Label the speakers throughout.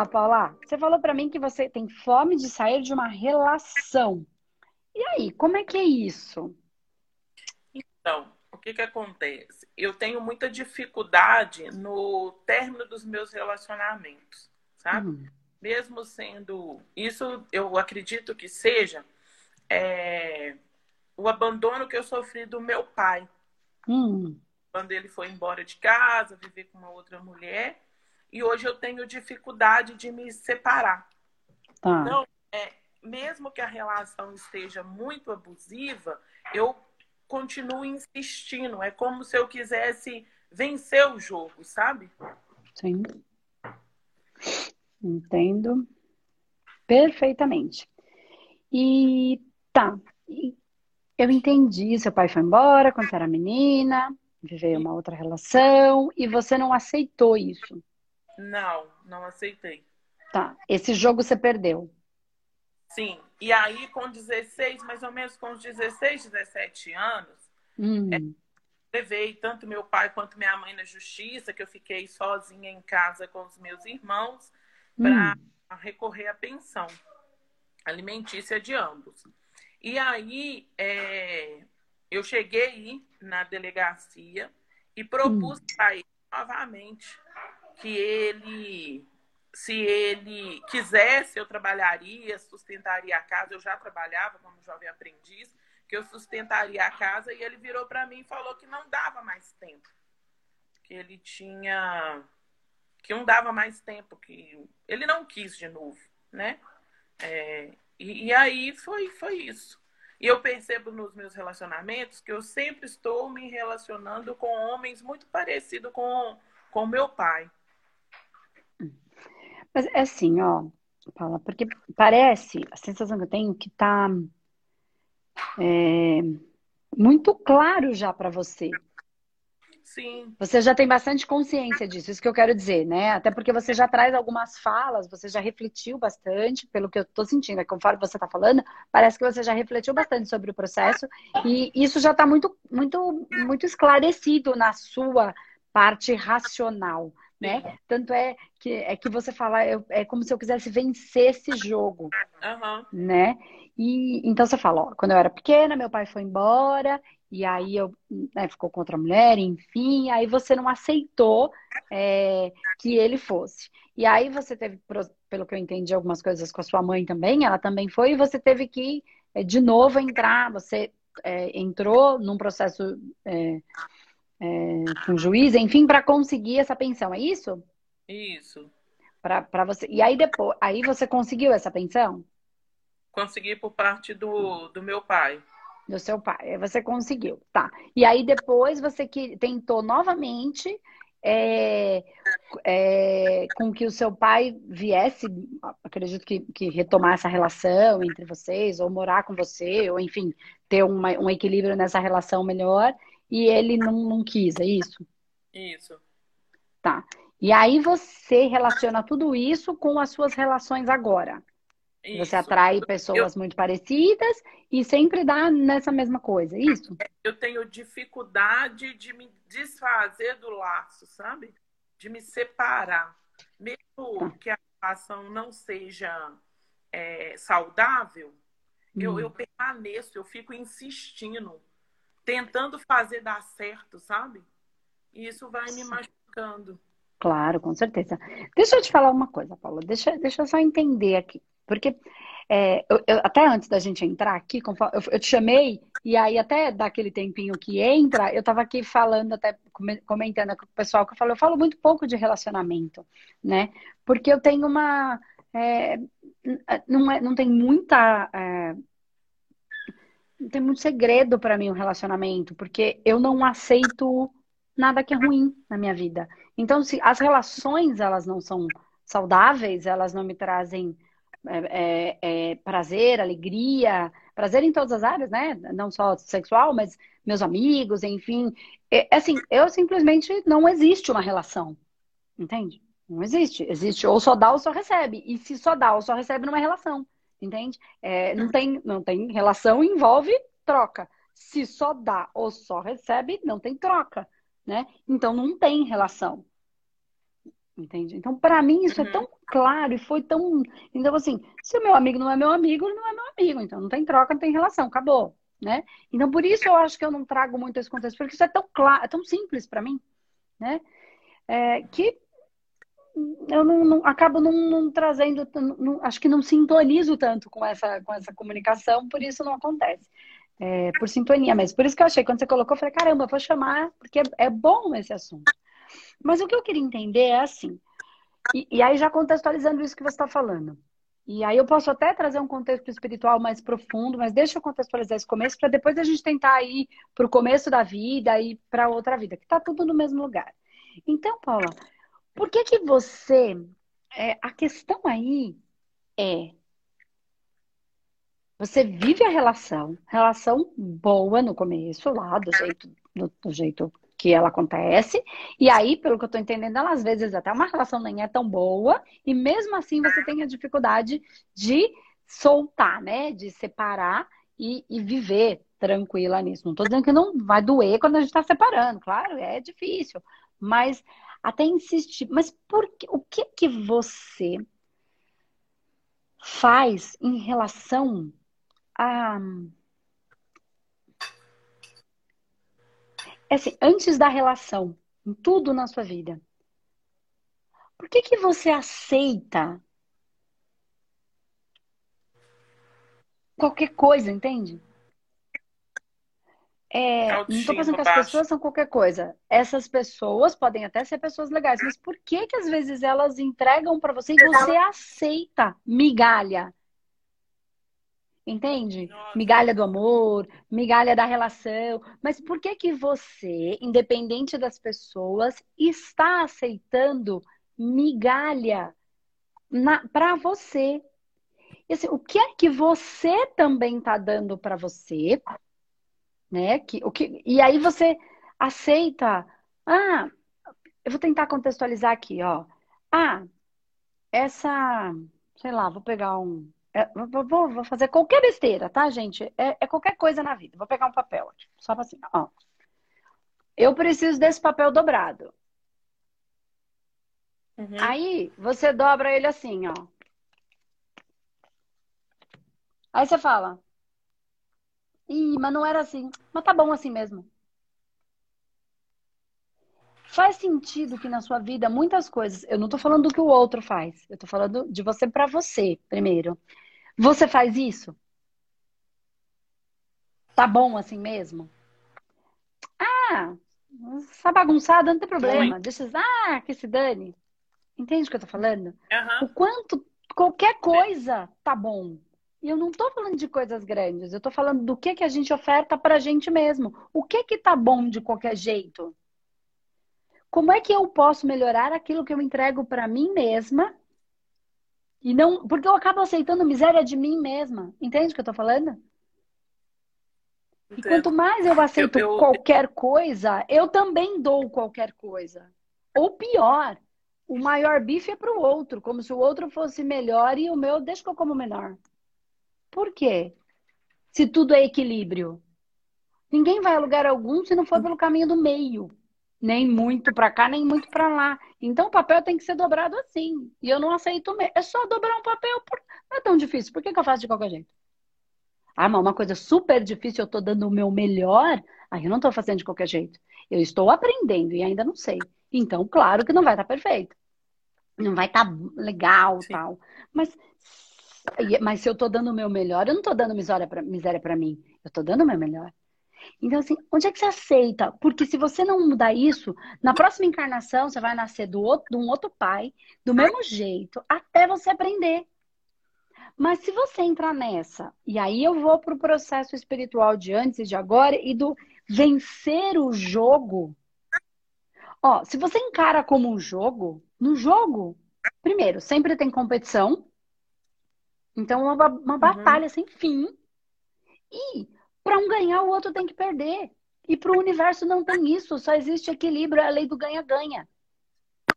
Speaker 1: lá, Paula. Você falou para mim que você tem fome de sair de uma relação. E aí, como é que é isso?
Speaker 2: Então, o que que acontece? Eu tenho muita dificuldade no término dos meus relacionamentos, sabe? Uhum. Mesmo sendo isso, eu acredito que seja é, o abandono que eu sofri do meu pai. Uhum. Quando ele foi embora de casa, viver com uma outra mulher e hoje eu tenho dificuldade de me separar. Tá. Então, é, mesmo que a relação esteja muito abusiva, eu continuo insistindo. É como se eu quisesse vencer o jogo, sabe?
Speaker 1: Sim. Entendo perfeitamente. E tá, eu entendi. Seu pai foi embora quando você era menina, viveu uma outra relação e você não aceitou isso.
Speaker 2: Não, não aceitei.
Speaker 1: Tá. Esse jogo você perdeu.
Speaker 2: Sim. E aí, com 16, mais ou menos com os 16, 17 anos, hum. é, levei tanto meu pai quanto minha mãe na justiça, que eu fiquei sozinha em casa com os meus irmãos, para hum. recorrer à pensão alimentícia de ambos. E aí, é, eu cheguei na delegacia e propus hum. para ele novamente que ele, se ele quisesse, eu trabalharia, sustentaria a casa. Eu já trabalhava como jovem aprendiz, que eu sustentaria a casa. E ele virou para mim e falou que não dava mais tempo, que ele tinha, que não dava mais tempo, que ele não quis de novo, né? É, e, e aí foi, foi isso. E eu percebo nos meus relacionamentos que eu sempre estou me relacionando com homens muito parecidos com com meu pai.
Speaker 1: Mas é assim, ó, Paula, porque parece, a sensação que eu tenho que tá é, muito claro já para você.
Speaker 2: Sim.
Speaker 1: Você já tem bastante consciência disso, isso que eu quero dizer, né? Até porque você já traz algumas falas, você já refletiu bastante, pelo que eu tô sentindo, é conforme você tá falando, parece que você já refletiu bastante sobre o processo e isso já tá muito, muito, muito esclarecido na sua parte racional né? Tanto é que é que você fala, eu, é como se eu quisesse vencer esse jogo, uhum. né? E então você fala, ó, quando eu era pequena, meu pai foi embora e aí eu né, ficou com outra mulher, enfim, aí você não aceitou é, que ele fosse. E aí você teve, pelo que eu entendi, algumas coisas com a sua mãe também, ela também foi, e você teve que é, de novo entrar, você é, entrou num processo é, é, com o juiz, enfim, para conseguir essa pensão, é isso?
Speaker 2: Isso.
Speaker 1: Para você. E aí depois, aí você conseguiu essa pensão?
Speaker 2: Consegui por parte do, do meu pai.
Speaker 1: Do seu pai. Você conseguiu, tá. E aí depois você que tentou novamente é, é, com que o seu pai viesse, acredito que, que retomar essa relação entre vocês, ou morar com você, ou enfim, ter uma, um equilíbrio nessa relação melhor e ele não, não quis, é isso?
Speaker 2: Isso.
Speaker 1: Tá. E aí você relaciona tudo isso com as suas relações agora. Isso. Você atrai pessoas eu... muito parecidas e sempre dá nessa mesma coisa, é isso?
Speaker 2: Eu tenho dificuldade de me desfazer do laço, sabe? De me separar. Mesmo tá. que a relação não seja é, saudável, hum. eu, eu permaneço, eu fico insistindo tentando fazer dar certo, sabe? E isso vai me machucando.
Speaker 1: Claro, com certeza. Deixa eu te falar uma coisa, Paula. Deixa, deixa eu só entender aqui. Porque é, eu, eu, até antes da gente entrar aqui, eu, eu, te chamei, e aí até daquele tempinho que entra, eu tava aqui falando, até comentando com o pessoal, que eu falo, eu falo muito pouco de relacionamento, né? Porque eu tenho uma. É, não, é, não tem muita é, tem muito segredo para mim o um relacionamento, porque eu não aceito nada que é ruim na minha vida. Então, se as relações elas não são saudáveis, elas não me trazem é, é, é, prazer, alegria, prazer em todas as áreas, né? Não só sexual, mas meus amigos, enfim. É, assim, eu simplesmente não existe uma relação, entende? Não existe. Existe ou só dá ou só recebe. E se só dá ou só recebe, não é relação entende? É, não, tem, não tem relação, envolve troca. Se só dá ou só recebe, não tem troca, né? Então não tem relação. Entende? Então, para mim, isso é uhum. é tão claro e foi tão. Então, assim, se o meu amigo não é meu amigo, ele não é meu amigo. Então, não tem troca, não tem relação, acabou. Né? Então, por isso eu acho que eu não trago muito esse contexto, porque isso é tão claro, é tão simples para mim, né? É, que eu não, não acabo não, não trazendo, não, acho que não sintonizo tanto com essa, com essa comunicação, por isso não acontece. É, por sintonia mesmo. Por isso que eu achei, quando você colocou, eu falei, caramba, vou chamar, porque é, é bom esse assunto. Mas o que eu queria entender é assim, e, e aí já contextualizando isso que você está falando. E aí eu posso até trazer um contexto espiritual mais profundo, mas deixa eu contextualizar esse começo para depois a gente tentar ir para o começo da vida e para outra vida, que está tudo no mesmo lugar. Então, Paula, por que que você... É, a questão aí é... Você vive a relação, relação boa no começo, lá, do jeito, do, do jeito que ela acontece. E aí, pelo que eu estou entendendo, ela às vezes até uma relação nem é tão boa, e mesmo assim você tem a dificuldade de soltar, né? De separar e, e viver tranquila nisso. Não estou dizendo que não vai doer quando a gente está separando, claro, é difícil. Mas até insistir. Mas por que, o que que você faz em relação a é assim, antes da relação, em tudo na sua vida, por que que você aceita qualquer coisa, entende? É, não estou pensando que as pessoas são qualquer coisa. Essas pessoas podem até ser pessoas legais, mas por que que às vezes elas entregam para você e você aceita migalha? Entende? Nossa. Migalha do amor, migalha da relação. Mas por que que você, independente das pessoas, está aceitando migalha para você? E, assim, o que é que você também está dando para você? Né? Que, o que, e aí você aceita. Ah, eu vou tentar contextualizar aqui, ó. Ah, essa, sei lá, vou pegar um é, vou, vou, fazer qualquer besteira, tá, gente? É, é, qualquer coisa na vida. Vou pegar um papel aqui. Só assim, ó. Eu preciso desse papel dobrado. Uhum. Aí você dobra ele assim, ó. Aí você fala. Ih, mas não era assim. Mas tá bom assim mesmo. Faz sentido que na sua vida muitas coisas, eu não tô falando do que o outro faz, eu tô falando de você para você, primeiro. Você faz isso? Tá bom assim mesmo? Ah, essa bagunçada não tem problema. Deixa, ah, que se dane. Entende o que eu tô falando? Uhum. O quanto qualquer coisa tá bom. E eu não tô falando de coisas grandes, eu tô falando do que que a gente oferta pra gente mesmo. O que que tá bom de qualquer jeito? Como é que eu posso melhorar aquilo que eu entrego para mim mesma? E não, porque eu acabo aceitando miséria de mim mesma. Entende o que eu tô falando? E quanto mais eu aceito eu, eu... qualquer coisa, eu também dou qualquer coisa. Ou pior, o maior bife é para o outro, como se o outro fosse melhor e o meu deixa que eu como menor. Por quê? Se tudo é equilíbrio. Ninguém vai a lugar algum se não for pelo caminho do meio nem muito para cá, nem muito para lá. Então o papel tem que ser dobrado assim. E eu não aceito mesmo. É só dobrar um papel. Por... Não é tão difícil. Por que, que eu faço de qualquer jeito? Ah, mas uma coisa super difícil, eu estou dando o meu melhor. Aí eu não estou fazendo de qualquer jeito. Eu estou aprendendo e ainda não sei. Então, claro que não vai estar tá perfeito. Não vai estar tá legal Sim. tal. Mas, mas se eu estou dando o meu melhor, eu não estou dando miséria para mim. Eu estou dando o meu melhor. Então, assim, onde é que você aceita? Porque se você não mudar isso, na próxima encarnação você vai nascer do outro, de um outro pai, do mesmo jeito, até você aprender. Mas se você entrar nessa, e aí eu vou para o processo espiritual de antes e de agora, e do vencer o jogo. Ó, se você encara como um jogo, no jogo, primeiro, sempre tem competição. Então, uma, uma uhum. batalha sem fim. E para um ganhar, o outro tem que perder. E para o universo não tem isso, só existe equilíbrio, é a lei do ganha-ganha.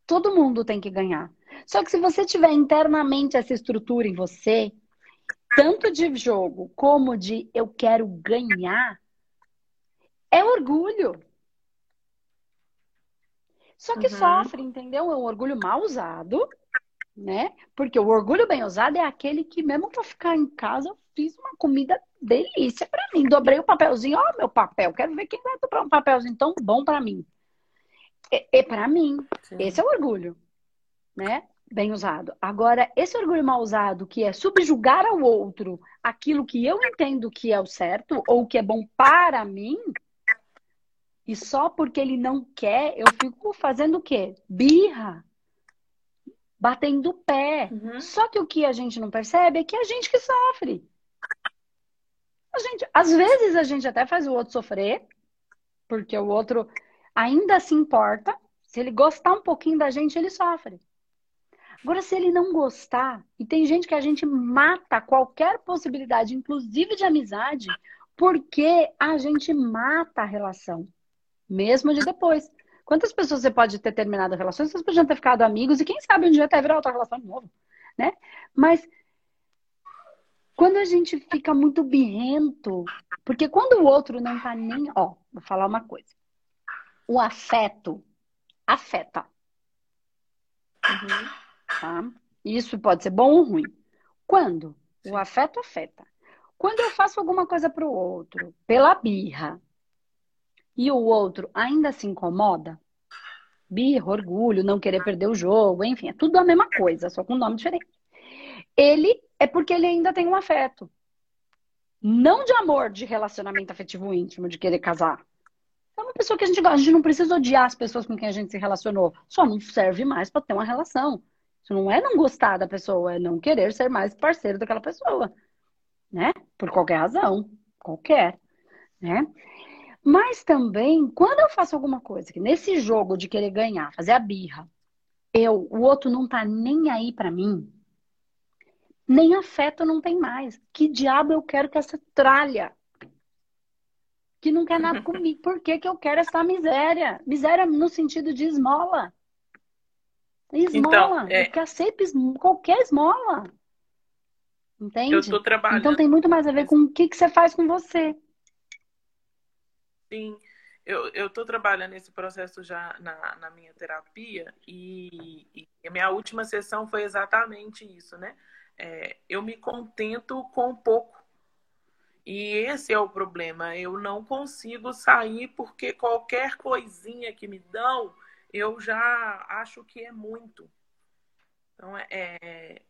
Speaker 1: Todo mundo tem que ganhar. Só que se você tiver internamente essa estrutura em você, tanto de jogo como de eu quero ganhar, é orgulho. Só que uhum. sofre, entendeu? É um orgulho mal usado, né? Porque o orgulho bem usado é aquele que, mesmo pra ficar em casa, eu fiz uma comida delícia para mim. Dobrei o papelzinho, ó, meu papel. Quero ver quem vai dobrar um papelzinho tão bom para mim. É, é para mim. Sim. Esse é o orgulho, né? Bem usado. Agora, esse orgulho mal usado, que é subjugar ao outro aquilo que eu entendo que é o certo ou que é bom para mim, e só porque ele não quer, eu fico fazendo o quê? Birra. Batendo o pé. Uhum. Só que o que a gente não percebe é que é a gente que sofre. A gente, às vezes a gente até faz o outro sofrer, porque o outro ainda se importa. Se ele gostar um pouquinho da gente, ele sofre. Agora, se ele não gostar, e tem gente que a gente mata qualquer possibilidade, inclusive de amizade, porque a gente mata a relação, mesmo de depois. Quantas pessoas você pode ter terminado a relação? Vocês podiam ter ficado amigos e quem sabe um dia até virar outra relação de novo, né? Mas quando a gente fica muito birrento, porque quando o outro não tá nem. Ó, vou falar uma coisa. O afeto afeta. Uhum. Tá? Isso pode ser bom ou ruim. Quando? O afeto afeta. Quando eu faço alguma coisa pro outro, pela birra, e o outro ainda se incomoda, birra, orgulho, não querer perder o jogo, enfim, é tudo a mesma coisa, só com nome diferente. Ele é porque ele ainda tem um afeto. Não de amor, de relacionamento afetivo íntimo, de querer casar. É uma pessoa que a gente gosta. A gente não precisa odiar as pessoas com quem a gente se relacionou. Só não serve mais para ter uma relação. Isso não é não gostar da pessoa, é não querer ser mais parceiro daquela pessoa. Né? Por qualquer razão. Qualquer. Né? Mas também, quando eu faço alguma coisa, que nesse jogo de querer ganhar, fazer a birra, eu, o outro não tá nem aí para mim, nem afeto não tem mais. Que diabo eu quero que essa tralha? Que não quer nada comigo. Por que, que eu quero essa miséria? Miséria no sentido de esmola. Esmola. Então, é... Eu aceito qualquer esmola. Entende? Então tem muito mais a ver com o que, que você faz com você.
Speaker 2: Sim. Eu, tô trabalhando esse processo já na, na minha terapia e, e a minha última sessão foi exatamente isso, né? é, eu me contento com pouco. E esse é o problema. Eu não consigo sair porque qualquer coisinha que me dão, eu já acho que é muito. Então, é, é,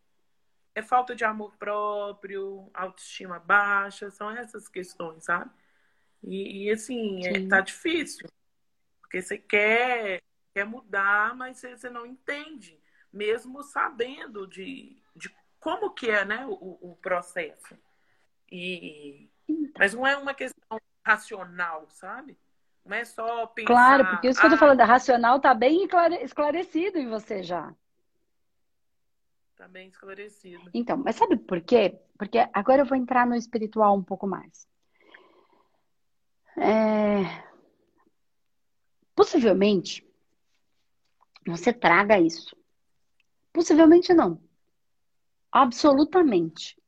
Speaker 2: é falta de amor próprio, autoestima baixa, são essas questões, sabe? E, e assim, é, tá difícil. Porque você quer, quer mudar, mas você, você não entende. Mesmo sabendo de, de como que é né, o, o processo. E, mas não é uma questão racional, sabe? Não é só pensar...
Speaker 1: Claro, porque isso que eu tô ah, falando, racional tá bem esclarecido em você já.
Speaker 2: Tá bem esclarecido.
Speaker 1: Então, mas sabe por quê? Porque agora eu vou entrar no espiritual um pouco mais. É... Possivelmente, você traga isso. Possivelmente não. Absolutamente.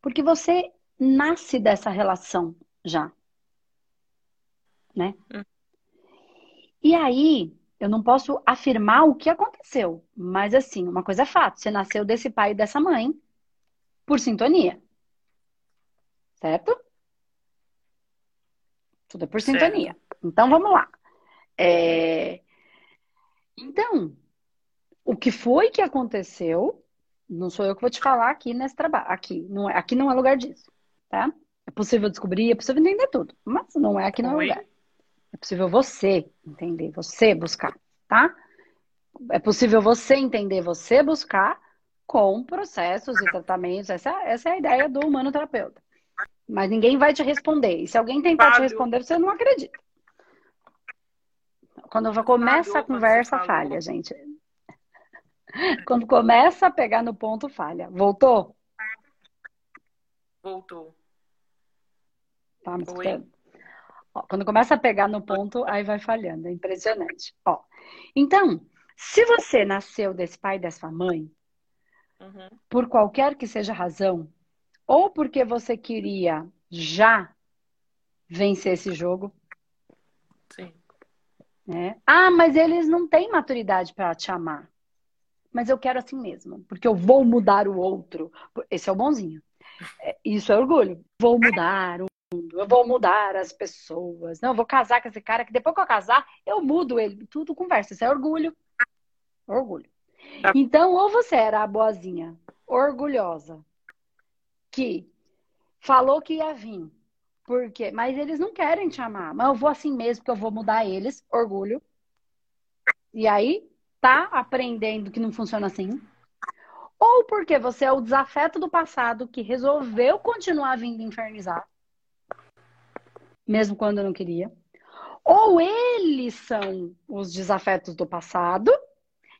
Speaker 1: Porque você nasce dessa relação já. Né? Hum. E aí, eu não posso afirmar o que aconteceu, mas assim, uma coisa é fato: você nasceu desse pai e dessa mãe por sintonia. Certo? Tudo é por certo. sintonia. Então vamos lá. É... Então, o que foi que aconteceu não sou eu que vou te falar aqui nesse trabalho. Aqui não é, aqui não é lugar disso, tá? É possível descobrir, é possível entender tudo, mas não é aqui não é lugar. É possível você entender, você buscar, tá? É possível você entender, você buscar com processos e tratamentos. Essa, essa é a ideia do humano terapeuta. Mas ninguém vai te responder. E se alguém tentar Fábio. te responder, você não acredita. Quando começa a conversa, falha, gente. Quando começa a pegar no ponto, falha. Voltou?
Speaker 2: Voltou.
Speaker 1: Tá me escutando? Ó, quando começa a pegar no ponto, aí vai falhando. É impressionante. Ó, então, se você nasceu desse pai e dessa mãe, uhum. por qualquer que seja a razão, ou porque você queria já vencer esse jogo,
Speaker 2: Sim.
Speaker 1: Né? Ah, mas eles não têm maturidade para te amar. Mas eu quero assim mesmo, porque eu vou mudar o outro. Esse é o bonzinho. É, isso é orgulho. Vou mudar o mundo, eu vou mudar as pessoas. Não, eu vou casar com esse cara que depois que eu casar, eu mudo ele. Tudo conversa. Isso é orgulho. Orgulho. Tá. Então, ou você era a boazinha, orgulhosa, que falou que ia vir, porque, mas eles não querem te amar. Mas eu vou assim mesmo, porque eu vou mudar eles, orgulho. E aí, tá aprendendo que não funciona assim. Ou porque você é o desafeto do passado que resolveu continuar vindo infernizar, mesmo quando não queria. Ou eles são os desafetos do passado,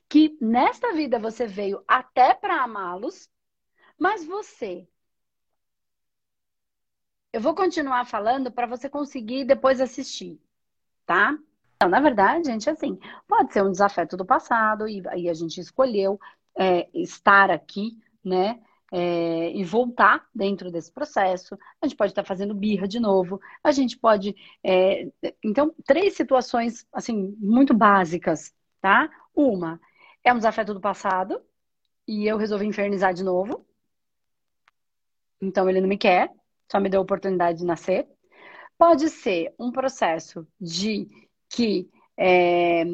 Speaker 1: que nesta vida você veio até para amá-los, mas você eu vou continuar falando para você conseguir depois assistir, tá? Então, na verdade, gente, assim, pode ser um desafeto do passado e aí a gente escolheu é, estar aqui, né? É, e voltar dentro desse processo. A gente pode estar fazendo birra de novo. A gente pode. É, então, três situações, assim, muito básicas, tá? Uma é um desafeto do passado e eu resolvi infernizar de novo. Então, ele não me quer só me deu a oportunidade de nascer. Pode ser um processo de que é,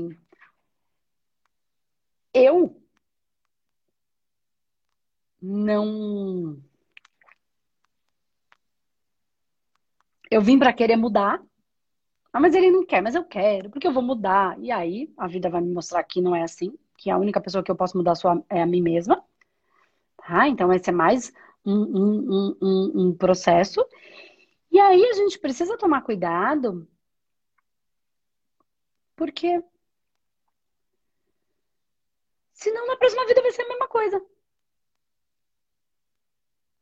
Speaker 1: eu não. Eu vim para querer mudar, ah, mas ele não quer, mas eu quero, porque eu vou mudar. E aí a vida vai me mostrar que não é assim, que a única pessoa que eu posso mudar é a mim mesma. Tá? Então, esse é mais um, um, um, processo. E aí a gente precisa tomar cuidado, porque senão na próxima vida vai ser a mesma coisa.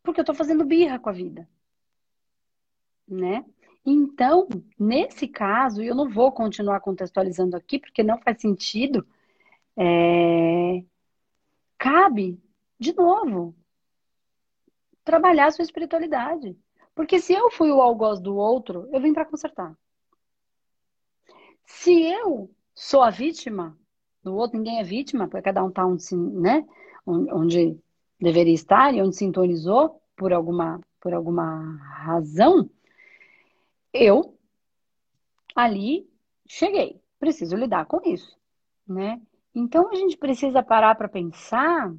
Speaker 1: Porque eu tô fazendo birra com a vida. Né? Então, nesse caso, eu não vou continuar contextualizando aqui, porque não faz sentido. É... Cabe, de novo, trabalhar a sua espiritualidade. Porque se eu fui o algoz do outro, eu vim para consertar. Se eu sou a vítima do outro, ninguém é vítima, porque cada um está onde, né, onde deveria estar e onde sintonizou por alguma, por alguma razão, eu ali cheguei. Preciso lidar com isso, né? Então a gente precisa parar para pensar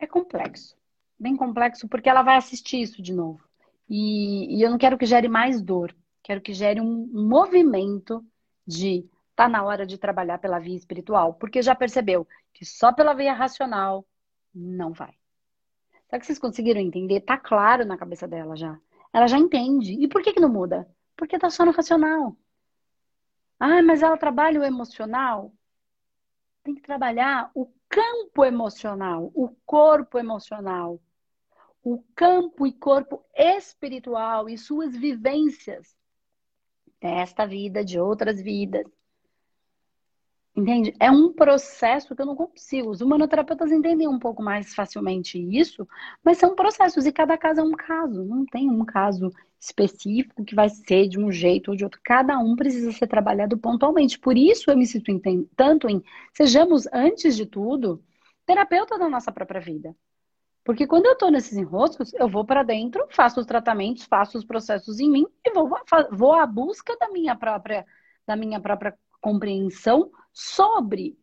Speaker 1: é complexo. Bem complexo, porque ela vai assistir isso de novo. E, e eu não quero que gere mais dor. Quero que gere um, movimento de tá na hora de trabalhar pela via espiritual. Porque já percebeu que só pela via racional não vai. Será que vocês conseguiram entender? Tá claro na cabeça dela já. Ela já entende. E por que, que não muda? Porque tá só no racional. Ah, mas ela trabalha o emocional? Tem que trabalhar o campo emocional, o corpo emocional, o campo e corpo espiritual e suas vivências desta vida, de outras vidas. Entende? É um processo que eu não consigo. Os humanoterapeutas entendem um pouco mais facilmente isso, mas são processos e cada caso é um caso. Não tem um caso específico que vai ser de um jeito ou de outro. Cada um precisa ser trabalhado pontualmente. Por isso eu me sinto tanto em sejamos, antes de tudo, terapeuta da nossa própria vida. Porque quando eu estou nesses enroscos, eu vou para dentro, faço os tratamentos, faço os processos em mim e vou, vou à busca da minha própria, da minha própria compreensão sobre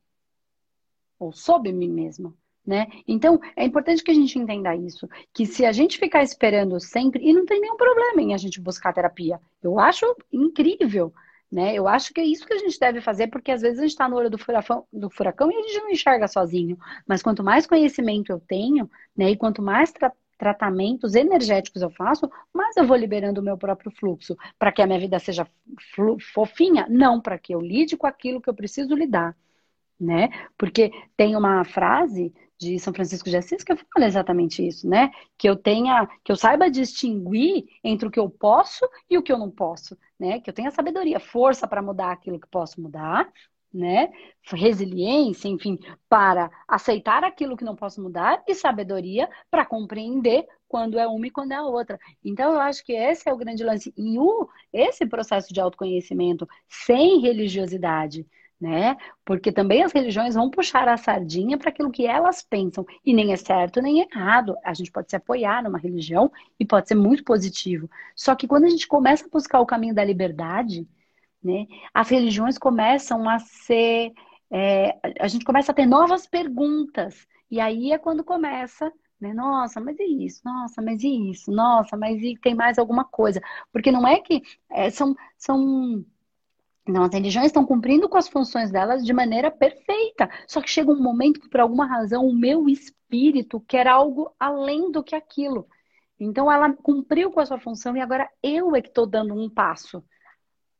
Speaker 1: ou sobre mim mesma. Né? Então, é importante que a gente entenda isso, que se a gente ficar esperando sempre, e não tem nenhum problema em a gente buscar terapia, eu acho incrível, né? Eu acho que é isso que a gente deve fazer, porque às vezes a gente está no olho do furacão, do furacão e a gente não enxerga sozinho. Mas quanto mais conhecimento eu tenho, né, e quanto mais tra tratamentos energéticos eu faço, mais eu vou liberando o meu próprio fluxo. Para que a minha vida seja fofinha? Não, para que eu lide com aquilo que eu preciso lidar. Né? Porque tem uma frase de São Francisco de Assis que fala exatamente isso, né? Que eu tenha, que eu saiba distinguir entre o que eu posso e o que eu não posso, né? Que eu tenha sabedoria, força para mudar aquilo que posso mudar, né? Resiliência, enfim, para aceitar aquilo que não posso mudar e sabedoria para compreender quando é uma e quando é a outra. Então, eu acho que esse é o grande lance. E o, esse processo de autoconhecimento sem religiosidade, né? Porque também as religiões vão puxar a sardinha para aquilo que elas pensam. E nem é certo nem é errado. A gente pode se apoiar numa religião e pode ser muito positivo. Só que quando a gente começa a buscar o caminho da liberdade, né? As religiões começam a ser. É, a gente começa a ter novas perguntas. E aí é quando começa né? Nossa, mas e isso? Nossa, mas e isso? Nossa, mas e tem mais alguma coisa? Porque não é que é, são, são não, as religiões estão cumprindo com as funções delas de maneira perfeita. Só que chega um momento que, por alguma razão, o meu espírito quer algo além do que aquilo. Então, ela cumpriu com a sua função e agora eu é que estou dando um passo.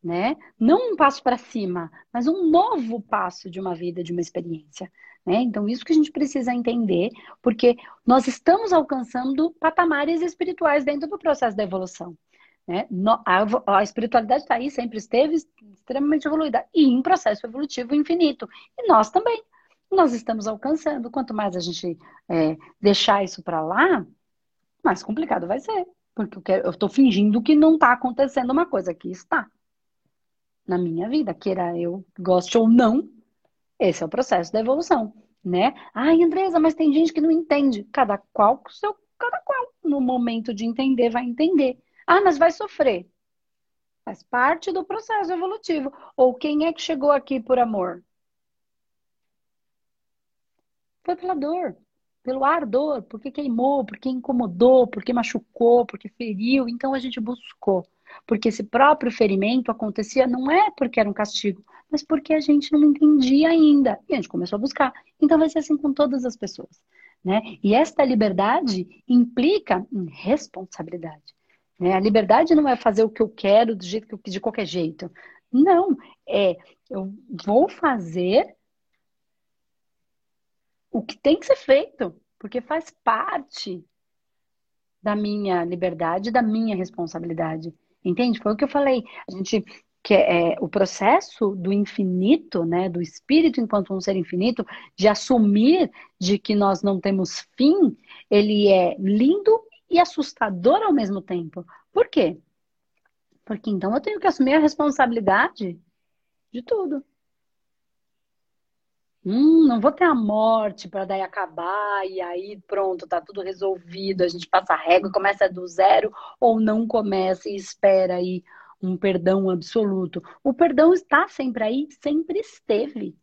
Speaker 1: Né? Não um passo para cima, mas um novo passo de uma vida, de uma experiência. Né? Então, isso que a gente precisa entender, porque nós estamos alcançando patamares espirituais dentro do processo da evolução. Né? A, espiritualidade está aí, sempre esteve extremamente evoluída e em processo evolutivo infinito. E nós também. Nós estamos alcançando. Quanto mais a gente é, deixar isso para lá, mais complicado vai ser. Porque eu estou fingindo que não está acontecendo uma coisa que está na minha vida, queira eu goste ou não, esse é o processo da evolução, né? Ai, Andresa, mas tem gente que não entende. Cada qual seu, cada qual no momento de entender vai entender. Ah, mas vai sofrer. Faz parte do processo evolutivo. Ou quem é que chegou aqui por amor? Foi pela dor, pelo ardor, porque queimou, porque incomodou, porque machucou, porque feriu. Então a gente buscou. Porque esse próprio ferimento acontecia não é porque era um castigo, mas porque a gente não entendia ainda. E a gente começou a buscar. Então vai ser assim com todas as pessoas. Né? E esta liberdade implica em responsabilidade. Né? A liberdade não é fazer o que eu quero do jeito que eu, de qualquer jeito. Não, é eu vou fazer o que tem que ser feito, porque faz parte da minha liberdade, da minha responsabilidade. Entende? Foi o que eu falei. A gente que é, é o processo do infinito, né, do espírito enquanto um ser infinito, de assumir de que nós não temos fim, ele é lindo e assustador ao mesmo tempo. Por quê? Porque então eu tenho que assumir a responsabilidade de tudo. Hum, não vou ter a morte para daí acabar e aí pronto, tá tudo resolvido, a gente passa a régua, começa do zero ou não começa e espera aí um perdão absoluto. O perdão está sempre aí, sempre esteve.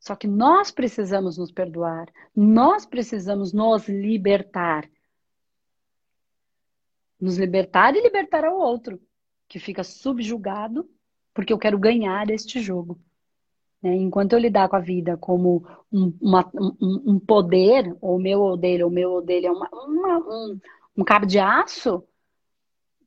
Speaker 1: Só que nós precisamos nos perdoar, nós precisamos nos libertar. Nos libertar e libertar ao outro, que fica subjugado porque eu quero ganhar este jogo. Né? Enquanto eu lidar com a vida como um, uma, um, um poder, ou meu ou dele, ou meu ou dele é uma, uma, um, um cabo de aço,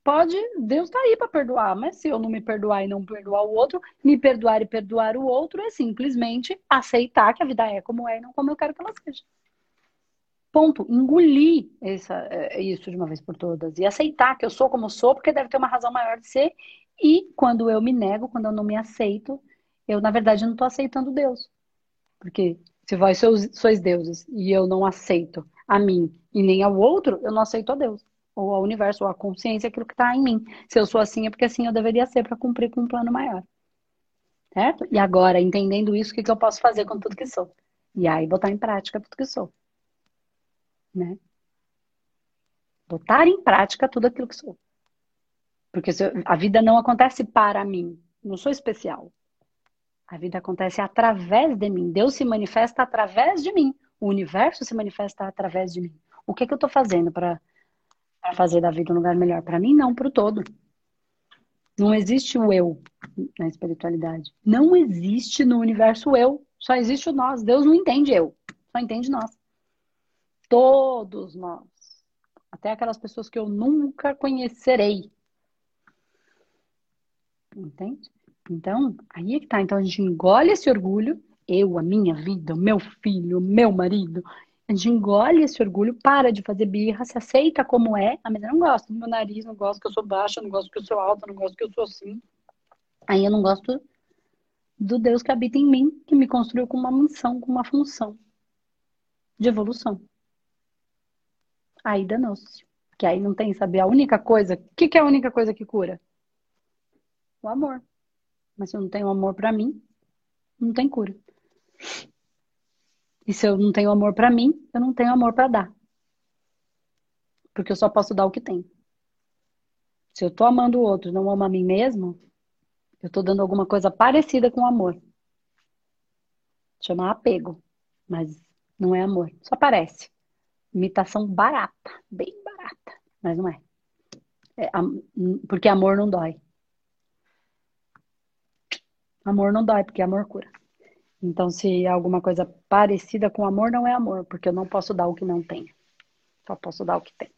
Speaker 1: pode, Deus está aí para perdoar, mas se eu não me perdoar e não perdoar o outro, me perdoar e perdoar o outro é simplesmente aceitar que a vida é como é e não como eu quero que ela seja. Ponto. Engolir essa, é, isso de uma vez por todas e aceitar que eu sou como sou, porque deve ter uma razão maior de ser. E quando eu me nego, quando eu não me aceito, eu na verdade não estou aceitando Deus. Porque se vós sois, sois deuses e eu não aceito a mim e nem ao outro, eu não aceito a Deus ou ao universo, ou à consciência, aquilo que está em mim. Se eu sou assim, é porque assim eu deveria ser para cumprir com um plano maior. Certo? E agora, entendendo isso, o que, que eu posso fazer com tudo que sou? E aí, botar em prática tudo que sou. Né? Botar em prática tudo aquilo que sou. Porque a vida não acontece para mim. Não sou especial. A vida acontece através de mim. Deus se manifesta através de mim. O universo se manifesta através de mim. O que, que eu estou fazendo para para fazer da vida um lugar melhor para mim, não para o todo. Não existe o eu na espiritualidade. Não existe no universo eu. Só existe o nós. Deus não entende eu. Só entende nós. Todos nós. Até aquelas pessoas que eu nunca conhecerei. Entende? Então, aí é que tá. Então a gente engole esse orgulho. Eu, a minha vida, o meu filho, o meu marido. A gente engole esse orgulho, para de fazer birra, se aceita como é. Ah, mas eu não gosto do meu nariz, não gosto que eu sou baixa, não gosto que eu sou alta, não gosto que eu sou assim. Aí eu não gosto do Deus que habita em mim, que me construiu com uma missão, com uma função de evolução. Aí danou-se. Que aí não tem, saber a única coisa. O que, que é a única coisa que cura? O amor. Mas se eu não tenho amor para mim, não tem cura. E se eu não tenho amor para mim, eu não tenho amor para dar. Porque eu só posso dar o que tem. Se eu tô amando o outro, não amo a mim mesmo, eu tô dando alguma coisa parecida com amor. Chama apego, mas não é amor, só parece. Imitação barata, bem barata, mas não é. é porque amor não dói. Amor não dói, porque amor cura. Então, se é alguma coisa parecida com amor, não é amor, porque eu não posso dar o que não tenho. Só posso dar o que tem.